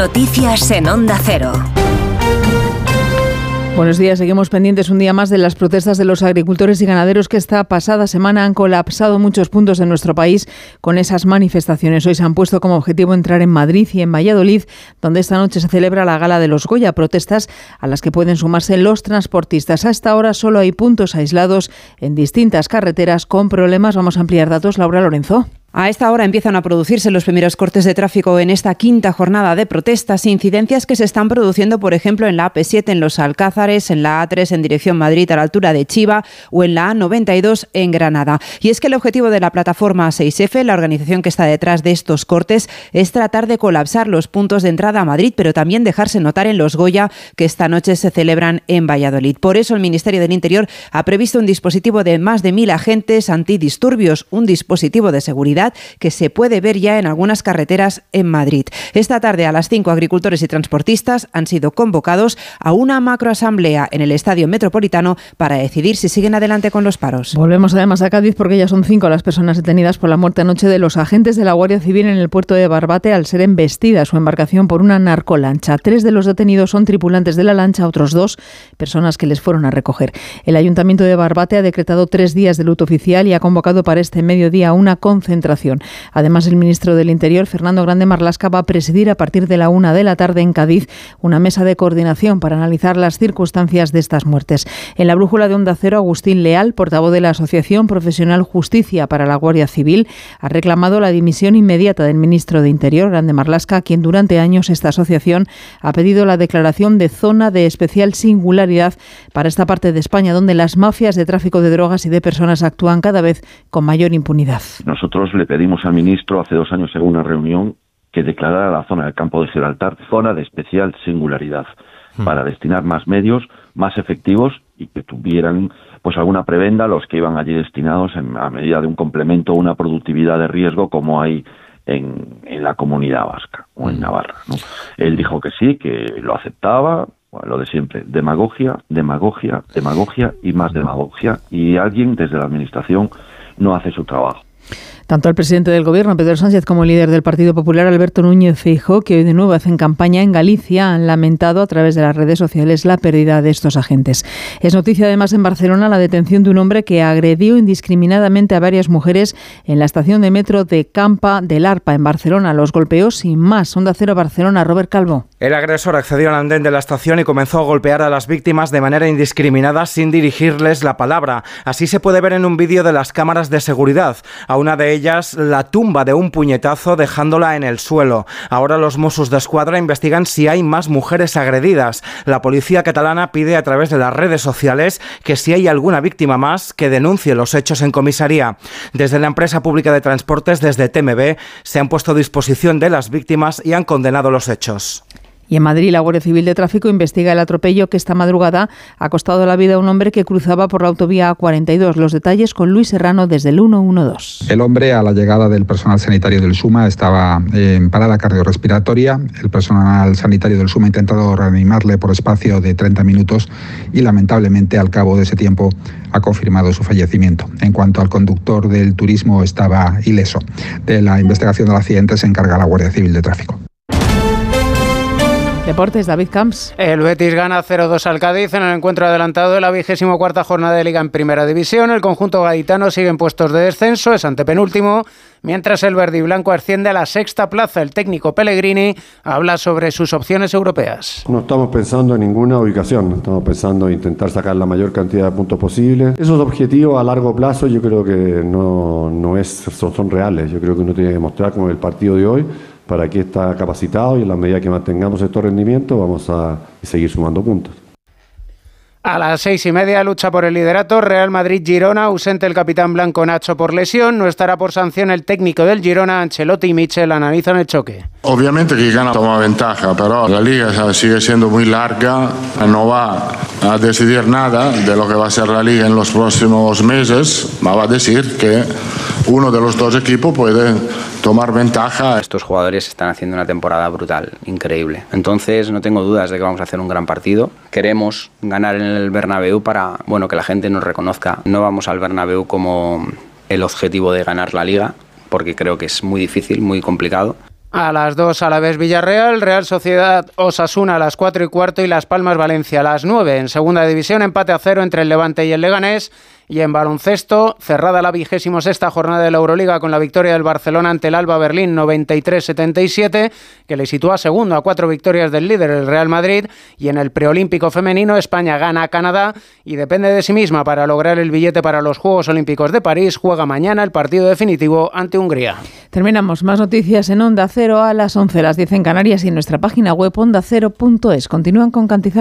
Noticias en Onda Cero. Buenos días, seguimos pendientes un día más de las protestas de los agricultores y ganaderos que esta pasada semana han colapsado muchos puntos de nuestro país con esas manifestaciones. Hoy se han puesto como objetivo entrar en Madrid y en Valladolid, donde esta noche se celebra la gala de los Goya, protestas a las que pueden sumarse los transportistas. A esta hora solo hay puntos aislados en distintas carreteras con problemas. Vamos a ampliar datos. Laura Lorenzo. A esta hora empiezan a producirse los primeros cortes de tráfico en esta quinta jornada de protestas incidencias que se están produciendo, por ejemplo, en la AP7 en Los Alcázares, en la A3 en dirección Madrid a la altura de Chiva o en la A92 en Granada. Y es que el objetivo de la plataforma 6F, la organización que está detrás de estos cortes, es tratar de colapsar los puntos de entrada a Madrid, pero también dejarse notar en los Goya que esta noche se celebran en Valladolid. Por eso el Ministerio del Interior ha previsto un dispositivo de más de mil agentes antidisturbios, un dispositivo de seguridad que se puede ver ya en algunas carreteras en Madrid. Esta tarde a las 5 agricultores y transportistas han sido convocados a una macroasamblea en el Estadio Metropolitano para decidir si siguen adelante con los paros. Volvemos además a Cádiz porque ya son cinco las personas detenidas por la muerte anoche de los agentes de la Guardia Civil en el puerto de Barbate al ser embestida su embarcación por una narcolancha. Tres de los detenidos son tripulantes de la lancha, otros dos personas que les fueron a recoger. El Ayuntamiento de Barbate ha decretado tres días de luto oficial y ha convocado para este mediodía una concentración Además, el ministro del Interior, Fernando Grande Marlasca, va a presidir a partir de la una de la tarde en Cádiz una mesa de coordinación para analizar las circunstancias de estas muertes. En la brújula de Onda Cero, Agustín Leal, portavoz de la Asociación Profesional Justicia para la Guardia Civil, ha reclamado la dimisión inmediata del ministro de Interior, Grande Marlasca, quien durante años esta asociación ha pedido la declaración de zona de especial singularidad para esta parte de España, donde las mafias de tráfico de drogas y de personas actúan cada vez con mayor impunidad. Nosotros le pedimos al ministro hace dos años en una reunión que declarara la zona del campo de Gibraltar zona de especial singularidad hmm. para destinar más medios, más efectivos y que tuvieran pues alguna prebenda los que iban allí destinados en, a medida de un complemento o una productividad de riesgo como hay en, en la comunidad vasca o en hmm. Navarra. ¿no? Él dijo que sí, que lo aceptaba, lo de siempre, demagogia, demagogia, demagogia y más demagogia y alguien desde la administración no hace su trabajo. Tanto el presidente del Gobierno, Pedro Sánchez, como el líder del Partido Popular, Alberto Núñez Feijóo, que hoy de nuevo hacen campaña en Galicia, han lamentado a través de las redes sociales la pérdida de estos agentes. Es noticia además en Barcelona la detención de un hombre que agredió indiscriminadamente a varias mujeres en la estación de metro de Campa del Arpa, en Barcelona. Los golpeó sin más. Onda Cero Barcelona, Robert Calvo. El agresor accedió al andén de la estación y comenzó a golpear a las víctimas de manera indiscriminada sin dirigirles la palabra. Así se puede ver en un vídeo de las cámaras de seguridad. A una de ellas la tumba de un puñetazo dejándola en el suelo. Ahora los Mossos de Escuadra investigan si hay más mujeres agredidas. La policía catalana pide a través de las redes sociales que si hay alguna víctima más que denuncie los hechos en comisaría. Desde la empresa pública de transportes, desde TMB, se han puesto a disposición de las víctimas y han condenado los hechos. Y en Madrid, la Guardia Civil de Tráfico investiga el atropello que esta madrugada ha costado la vida a un hombre que cruzaba por la autovía A42. Los detalles con Luis Serrano desde el 112. El hombre, a la llegada del personal sanitario del SUMA, estaba en parada cardiorrespiratoria. El personal sanitario del SUMA ha intentado reanimarle por espacio de 30 minutos y lamentablemente al cabo de ese tiempo ha confirmado su fallecimiento. En cuanto al conductor del turismo, estaba ileso. De la investigación del accidente se encarga la Guardia Civil de Tráfico. Deportes, David Camps. El Betis gana 0-2 al Cádiz en el encuentro adelantado de la vigésimo cuarta jornada de Liga en Primera División. El conjunto gaditano sigue en puestos de descenso, es antepenúltimo, mientras el verde y blanco asciende a la sexta plaza. El técnico Pellegrini habla sobre sus opciones europeas. No estamos pensando en ninguna ubicación, estamos pensando en intentar sacar la mayor cantidad de puntos posible. Esos objetivos a largo plazo yo creo que no, no es, son, son reales. Yo creo que uno tiene que demostrar con el partido de hoy para que está capacitado y en la medida que mantengamos estos rendimientos vamos a seguir sumando puntos. A las seis y media lucha por el liderato Real Madrid-Girona, ausente el capitán blanco Nacho por lesión, no estará por sanción el técnico del Girona, Ancelotti y Michel analizan el choque. Obviamente que gana toma ventaja, pero la liga sigue siendo muy larga, no va a decidir nada de lo que va a ser la liga en los próximos meses, va a decir que uno de los dos equipos puede tomar ventaja. Estos jugadores están haciendo una temporada brutal, increíble. Entonces no tengo dudas de que vamos a hacer un gran partido. Queremos ganar en el Bernabéu para bueno, que la gente nos reconozca. No vamos al Bernabéu como el objetivo de ganar la liga, porque creo que es muy difícil, muy complicado. A las 2 a la vez Villarreal, Real Sociedad Osasuna a las 4 y cuarto y Las Palmas Valencia a las 9. En segunda división, empate a cero entre el Levante y el Leganés. Y en baloncesto, cerrada la vigésimo sexta jornada de la Euroliga con la victoria del Barcelona ante el Alba Berlín 93-77, que le sitúa segundo a cuatro victorias del líder, el Real Madrid. Y en el preolímpico femenino, España gana a Canadá y depende de sí misma para lograr el billete para los Juegos Olímpicos de París. Juega mañana el partido definitivo ante Hungría. Terminamos más noticias en Onda Cero a las 11, las 10 en Canarias y en nuestra página web ondacero.es. Continúan con cantidad